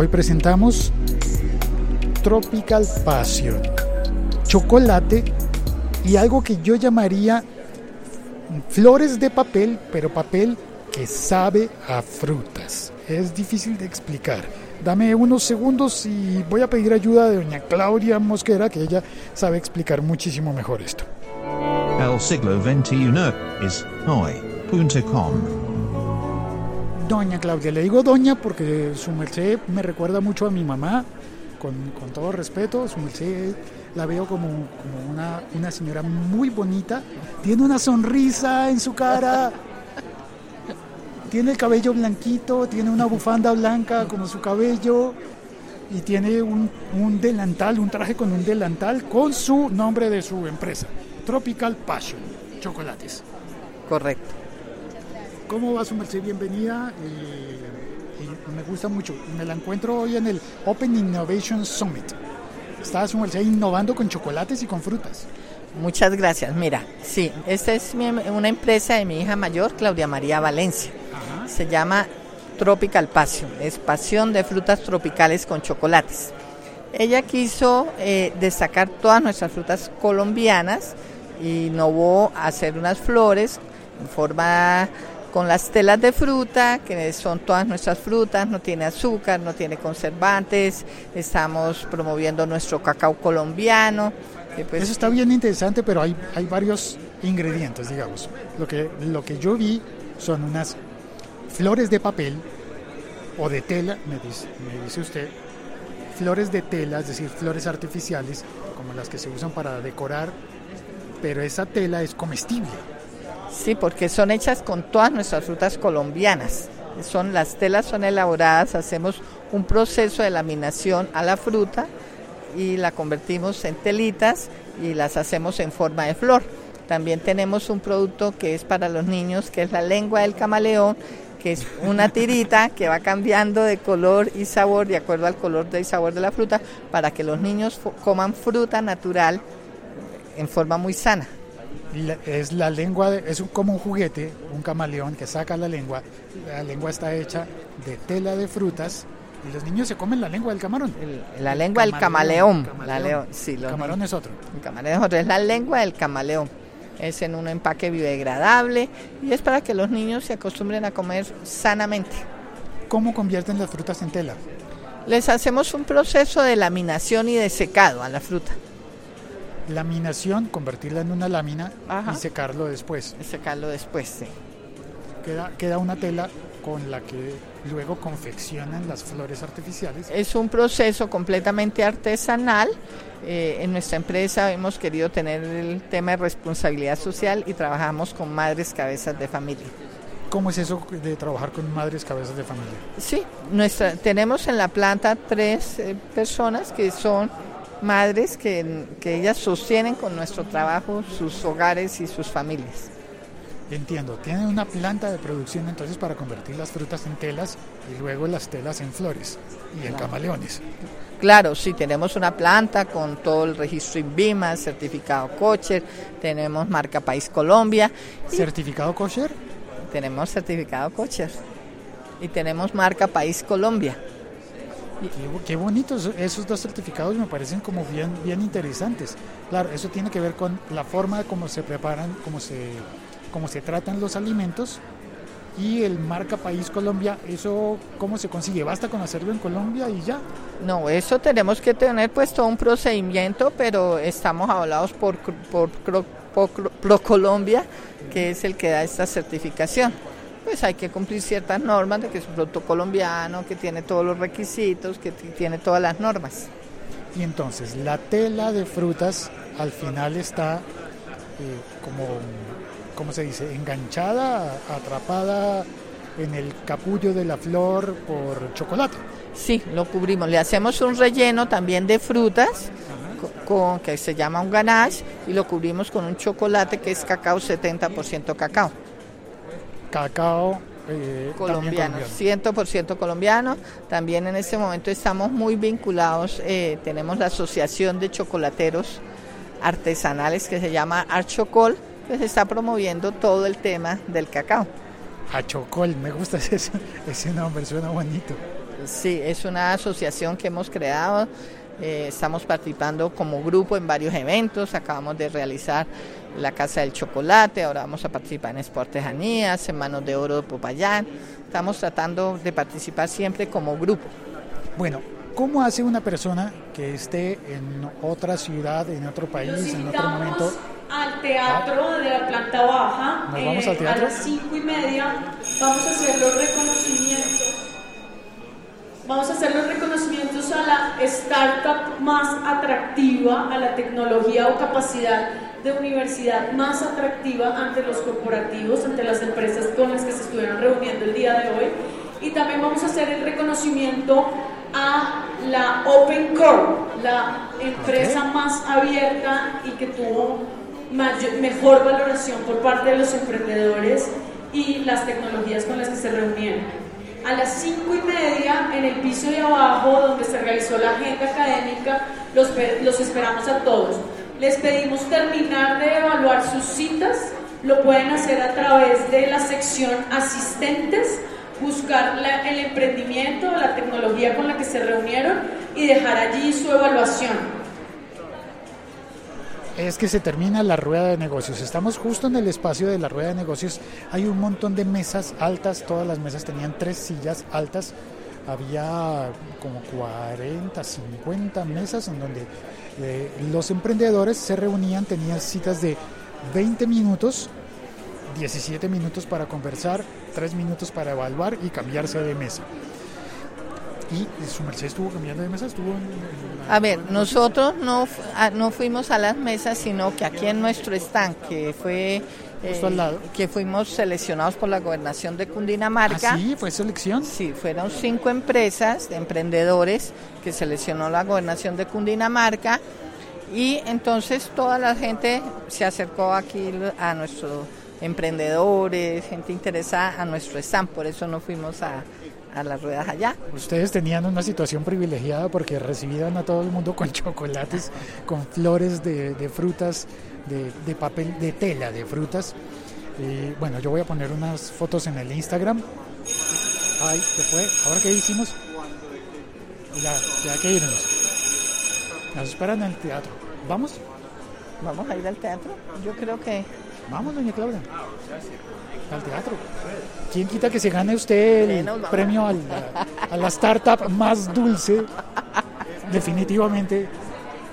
Hoy presentamos Tropical Passion, chocolate y algo que yo llamaría flores de papel, pero papel que sabe a frutas. Es difícil de explicar. Dame unos segundos y voy a pedir ayuda de doña Claudia Mosquera, que ella sabe explicar muchísimo mejor esto. El siglo XXI es hoy.com. Doña Claudia, le digo doña porque su merced me recuerda mucho a mi mamá, con, todo respeto, su merced la veo como, como una, una señora muy bonita, tiene una sonrisa en su cara, tiene el cabello blanquito, tiene una bufanda blanca como su cabello y tiene un, un delantal, un traje con un delantal con su nombre de su empresa, Tropical Passion, chocolates. Correcto. ¿Cómo va su merced? Bienvenida. eh, me gusta mucho. Me la encuentro hoy en el Open Innovation Summit. Está su merced innovando con chocolates y con frutas. Muchas gracias. Mira, sí, esta es mi- una empresa de mi hija mayor, Claudia María Valencia. Se llama Tropical Passion. Es pasión de frutas tropicales con chocolates. Ella quiso eh, destacar todas nuestras frutas colombianas y innovó a hacer unas flores en forma con las telas de fruta, que son todas nuestras frutas, no tiene azúcar, no tiene conservantes, estamos promoviendo nuestro cacao colombiano. pues- Eso está bien interesante, pero hay, hay varios ingredientes, digamos. Lo que, lo que yo vi son unas flores de papel o de tela, me dice, me dice usted, flores de tela, es decir, flores artificiales, como las que se usan para decorar, pero esa tela es comestible. Sí, porque son hechas con todas nuestras frutas colombianas. Son las telas son elaboradas, hacemos un proceso de laminación a la fruta y la convertimos en telitas y las hacemos en forma de flor. También tenemos un producto que es para los niños, que es la lengua del camaleón, que es una tirita que va cambiando de color y sabor de acuerdo al color y sabor de la fruta para que los niños coman fruta natural en forma muy sana. Es la lengua, de- es un- como un juguete, un camaleón que saca la lengua. La lengua está hecha de tela de frutas y los niños se comen la lengua del camarón. El- la lengua del camaleón. La leo- sí, El camarón es otro. El camarón es otro, es la lengua del camaleón. Es en un empaque biodegradable y es para que los niños se acostumbren a comer sanamente. ¿Cómo convierten las frutas en tela? Les hacemos un proceso de laminación y de secado a la fruta. Laminación, convertirla en una lámina Ajá. y secarlo después. Y secarlo después, sí. Queda, queda una tela con la que luego confeccionan las flores artificiales. Es un proceso completamente artesanal. Eh, en nuestra empresa hemos querido tener el tema de responsabilidad social y trabajamos con madres cabezas de familia. ¿Cómo es eso de trabajar con madres cabezas de familia? Sí, nuestra, tenemos en la planta tres eh, personas que son madres que, que ellas sostienen con nuestro trabajo sus hogares y sus familias. Entiendo, tienen una planta de producción entonces para convertir las frutas en telas y luego las telas en flores y en camaleones. Claro, sí, tenemos una planta con todo el registro INVIMA, certificado kosher, tenemos marca País Colombia, ¿Certificado kosher? tenemos certificado kosher y tenemos marca País Colombia. Qué, bonitos esos dos certificados me parecen como bien, bien interesantes. Claro, eso tiene que ver con la forma de cómo se preparan, cómo se, cómo se tratan los alimentos y el marca País Colombia, eso cómo se consigue, basta con hacerlo en Colombia y ya. No, eso tenemos que tener pues todo un procedimiento, pero estamos hablados por, por, por Procolombia, que es el que da esta certificación. Pues hay que cumplir ciertas normas de que es un producto colombiano, que tiene todos los requisitos, que tiene todas las normas. Y entonces la tela de frutas al final está eh, como, ¿cómo se dice? Enganchada, atrapada en el capullo de la flor por chocolate. Sí, lo cubrimos. Le hacemos un relleno también de frutas, co- con, que se llama un ganache, y lo cubrimos con un chocolate que es cacao 70% cacao. Cacao eh, colombiano, colombiano. 100% colombiano. También en este momento estamos muy vinculados, eh, tenemos la Asociación de Chocolateros Artesanales que se llama Archocol, que se está promoviendo todo el tema del cacao. Achocol, me gusta ese, ese nombre, suena bonito. Sí, es una asociación que hemos creado. Eh, estamos participando como grupo en varios eventos. Acabamos de realizar la Casa del Chocolate, ahora vamos a participar en Esportejanías, en Manos de Oro de Popayán. Estamos tratando de participar siempre como grupo. Bueno, ¿cómo hace una persona que esté en otra ciudad, en otro país, en otro momento? al teatro de la planta baja. ¿Nos vamos al eh, teatro? A las cinco y media vamos a hacer los reconocimientos. Vamos a hacer los reconocimientos a la startup más atractiva, a la tecnología o capacidad de universidad más atractiva ante los corporativos, ante las empresas con las que se estuvieron reuniendo el día de hoy. Y también vamos a hacer el reconocimiento a la Open Core, la empresa más abierta y que tuvo mayor- mejor valoración por parte de los emprendedores y las tecnologías con las que se reunieron. A las cinco y media, en el piso de abajo, donde se realizó la agenda académica, los, pe- los esperamos a todos. Les pedimos terminar de evaluar sus citas, lo pueden hacer a través de la sección asistentes, buscar el emprendimiento, la tecnología con la que se reunieron y dejar allí su evaluación. Es que se termina la rueda de negocios. Estamos justo en el espacio de la rueda de negocios. Hay un montón de mesas altas. Todas las mesas tenían tres sillas altas. Había como 40, 50 mesas en donde eh, los emprendedores se reunían, tenían citas de 20 minutos, 17 minutos para conversar, 3 minutos para evaluar y cambiarse de mesa. Y su merced estuvo cambiando de mesa, estuvo en- en la- A ver, nosotros no, ah, no fuimos a las mesas, sino que aquí en nuestro stand, que fue eh, Justo al lado. que fuimos seleccionados por la gobernación de Cundinamarca. ¿Ah, sí? ¿Fue selección? Sí, fueron cinco empresas de emprendedores que seleccionó la gobernación de Cundinamarca y entonces toda la gente se acercó aquí a nuestros emprendedores, gente interesada a nuestro stand, por eso no fuimos a, a las ruedas allá. Ustedes tenían una situación privilegiada porque recibían a todo el mundo con chocolates, con flores de, de frutas, de, de papel, de tela de frutas. Y bueno, yo voy a poner unas fotos en el Instagram. Ay, ¿qué fue? ¿Ahora qué hicimos? Ya, ya hay que irnos. Nos esperan en el teatro. ¿Vamos? ¿Vamos a ir al teatro? Yo creo que... Vamos, doña Claudia. Al teatro. ¿Quién quita que se gane usted el premio al- a, la startup más dulce? Definitivamente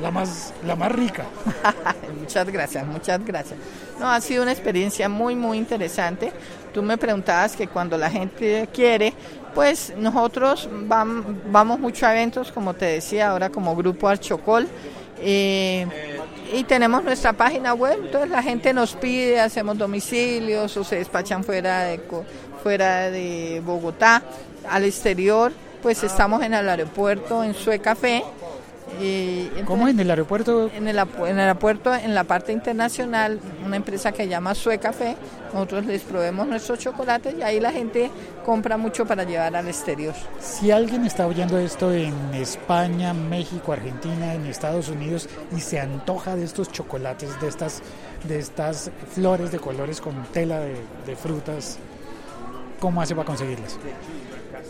la más, la más rica. muchas gracias, muchas gracias. No, ha sido una experiencia muy, muy interesante. Tú me preguntabas que cuando la gente quiere, pues nosotros vam- vamos mucho a eventos, como te decía, ahora como Grupo Archocol. eh, y tenemos nuestra página web, entonces la gente nos pide, hacemos domicilios o se despachan fuera de, fuera de Bogotá, al exterior, pues estamos en el aeropuerto, en Sue Café. Y ¿Cómo en el aeropuerto? en el, apu- en el aeropuerto, en la parte internacional, una empresa que se llama Sue Café, nosotros les proveemos nuestros chocolates y ahí la gente compra mucho para llevar al exterior. Si alguien está oyendo esto en España, México, Argentina, en Estados Unidos y se antoja de estos chocolates, de estas, de estas flores de colores con tela de, de frutas, ¿cómo hace para conseguirlas?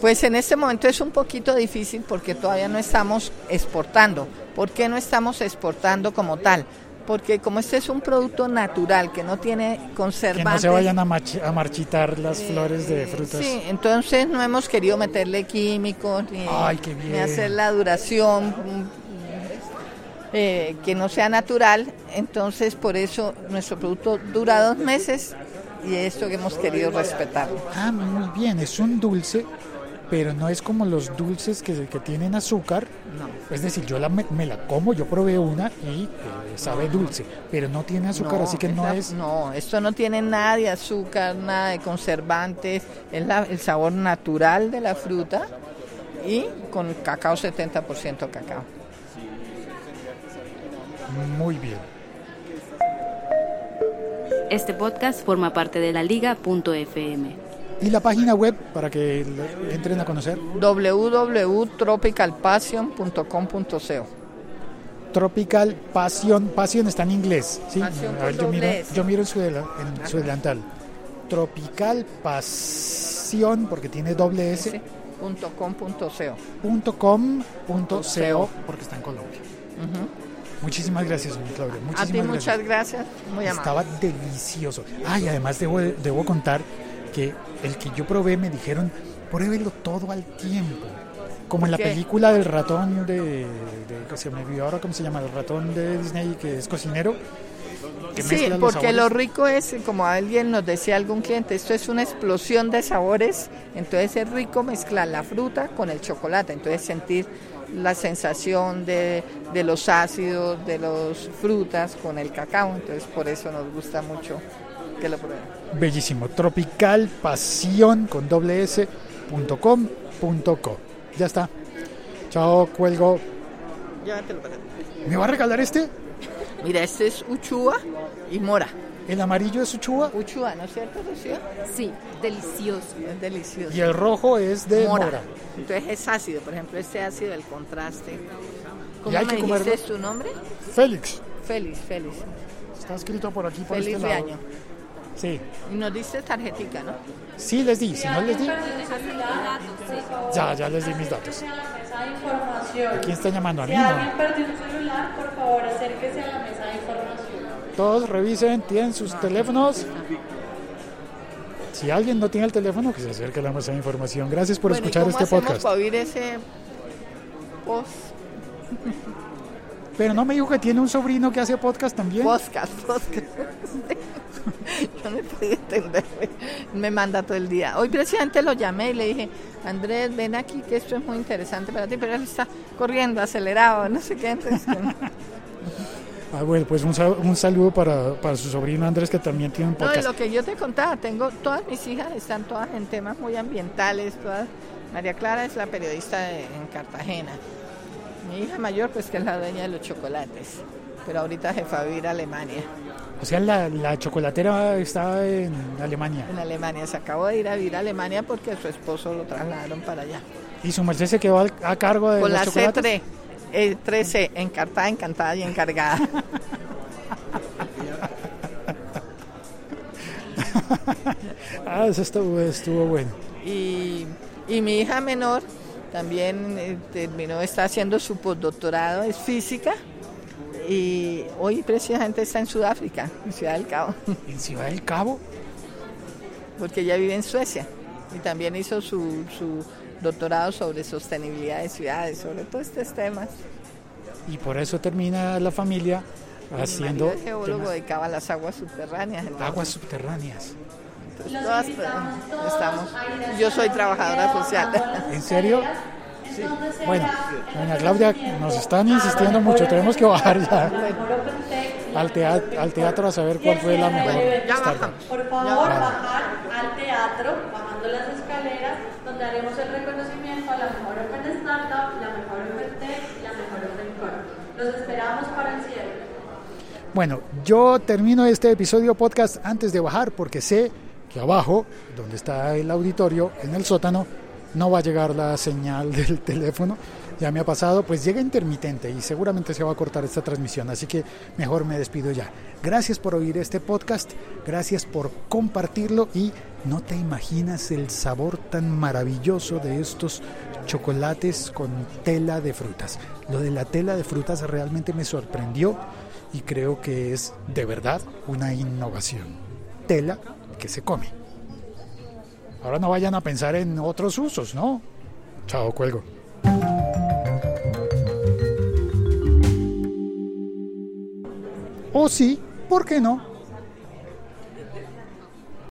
Pues en este momento es un poquito difícil porque todavía no estamos exportando. ¿Por qué no estamos exportando como tal? Porque como este es un producto natural que no tiene Que conservantes. no se vayan a, marchitar las flores de frutas. Sí, entonces no hemos querido meterle químicos ni, Ay, hacer la duración eh, que no sea natural. Entonces por eso nuestro producto dura dos meses y esto que hemos querido respetar. Ah, muy bien, es un dulce, pero no es como los dulces que, que tienen azúcar. Es decir, yo la, me, me la como, yo probé una y eh, sabe dulce, pero no tiene azúcar, así que no es... No, esto no tiene nada de azúcar, nada de conservantes, es la- el sabor natural de la fruta y con cacao 70% cacao. Muy bien. Este podcast forma parte de la liga.fm. Y la página web para que entren a conocer, www.tropicalpassion.com.co Tropical Passion, Passion está en inglés, ¿sí? Passion A ver, yo, miro, yo en su, en su delantal. Tropical Pasión, porque tiene doble S, Sí. Punto com, punto co. punto com, punto co, porque está en Colombia. Muchísimas gracias, Claudia. A ti Muchísimas muchas gracias. Muy amable. Estaba delicioso. Ah, y además debo, debo contar que el que yo probé me dijeron, pruébelo todo al tiempo. Como en la qué? película del ratón de, de- que se me olvidó ahora cómo se llama, el ratón de Disney que es cocinero. que Sí, los porque lo rico es, como alguien nos decía algún cliente, esto es una explosión de sabores, entonces es rico mezclar la fruta con el chocolate, entonces sentir la sensación de, de los ácidos, de las frutas con el cacao, entonces por eso nos gusta mucho que lo prueben. Bellísimo. Tropical Pasión con doble S punto com punto co. Ya está. Chao, cuelgo. Llévatelo para acá. ¿Me va a regalar este? Mira, este es uchua y mora. El amarillo es Uchua Uchua, ¿no es cierto, Lucía? Sí, delicioso. Es delicioso. y el rojo es de mora. mora. Entonces es ácido, por ejemplo, este ácido del contraste. ¿Cómo hay me que dijiste comerlo. tu nombre? Félix. Félix, Félix. Está escrito por aquí, por Feliz este lado. año. Sí. Y nos diste tarjetica, ¿no? Sí les di. Si no les di, ya, ya les di mis datos. A. ¿Quién está llamando? A Si mí alguien no. perdió un celular, por favor acérquese a la mesa de información. Todos revisen, tienen sus teléfonos. Si alguien no tiene el teléfono, que se acerque a la mesa de información. Gracias por Bueno, ¿y escuchar cómo este podcast. para oír ese post, Pero no me dijo que tiene un sobrino que hace podcast también. podcast, podcast? No podía entenderme. Me manda todo el día. Hoy precisamente lo llamé y le dije, Andrés, ven aquí que esto es muy interesante para ti, pero él está corriendo, acelerado, no sé qué. Entonces, que no. Ah, bueno, pues un, un saludo para, para su sobrino Andrés, que también tiene un No, podcast. lo que yo te contaba, tengo todas mis hijas están todas en temas muy ambientales, todas. María Clara es la periodista de- en Cartagena. Mi hija mayor, pues que es la dueña de los chocolates, pero ahorita se fue a vivir a Alemania. O sea, la, la chocolatera está en Alemania. En Alemania se acabó de ir a vivir a Alemania porque su esposo lo trasladaron para allá. Y su merced se quedó a cargo de Con los la chocolates. C3, eh, 13, encartada, encantada y encargada. Ah, eso estuvo, estuvo bueno. Y, y mi hija menor también eh, terminó, está haciendo su postdoctorado, es física. Y hoy precisamente está en Sudáfrica, en Ciudad del Cabo, En Ciudad del Cabo. porque ella vive en Suecia. Y también hizo su, su doctorado sobre sostenibilidad de ciudades, sobre todos estos temas. Y por eso termina la familia Mi haciendo es geólogo, temas- dedicaba a las aguas subterráneas. aguas subterráneas. todas, pues, estamos. Yo soy trabajadora social. ¿En serio? Bueno, doña Claudia, nos están insistiendo mucho, tenemos que bajar ya al teatro, al teatro a saber cuál fue la mejor ya Startup. bajamos. Por favor, bajar al teatro, bajando las escaleras, donde haremos el reconocimiento a la mejor Open Startup, la mejor Open Tech y la mejor Open Core. Los esperamos para el cierre. Bueno, yo termino este episodio podcast antes de bajar porque sé que abajo, donde está el auditorio, en el sótano, no va a llegar la señal del teléfono. Ya me ha pasado, pues llega intermitente y seguramente se va a cortar esta transmisión, así que mejor me despido ya. Gracias por oír este podcast, gracias por compartirlo y no te imaginas el sabor tan maravilloso de estos chocolates con tela de frutas. Lo de la tela de frutas realmente me sorprendió y creo que es de verdad una innovación. Tela que se come. Ahora no vayan a pensar en otros usos, ¿no? Chao, cuelgo. O sí, ¿por qué no?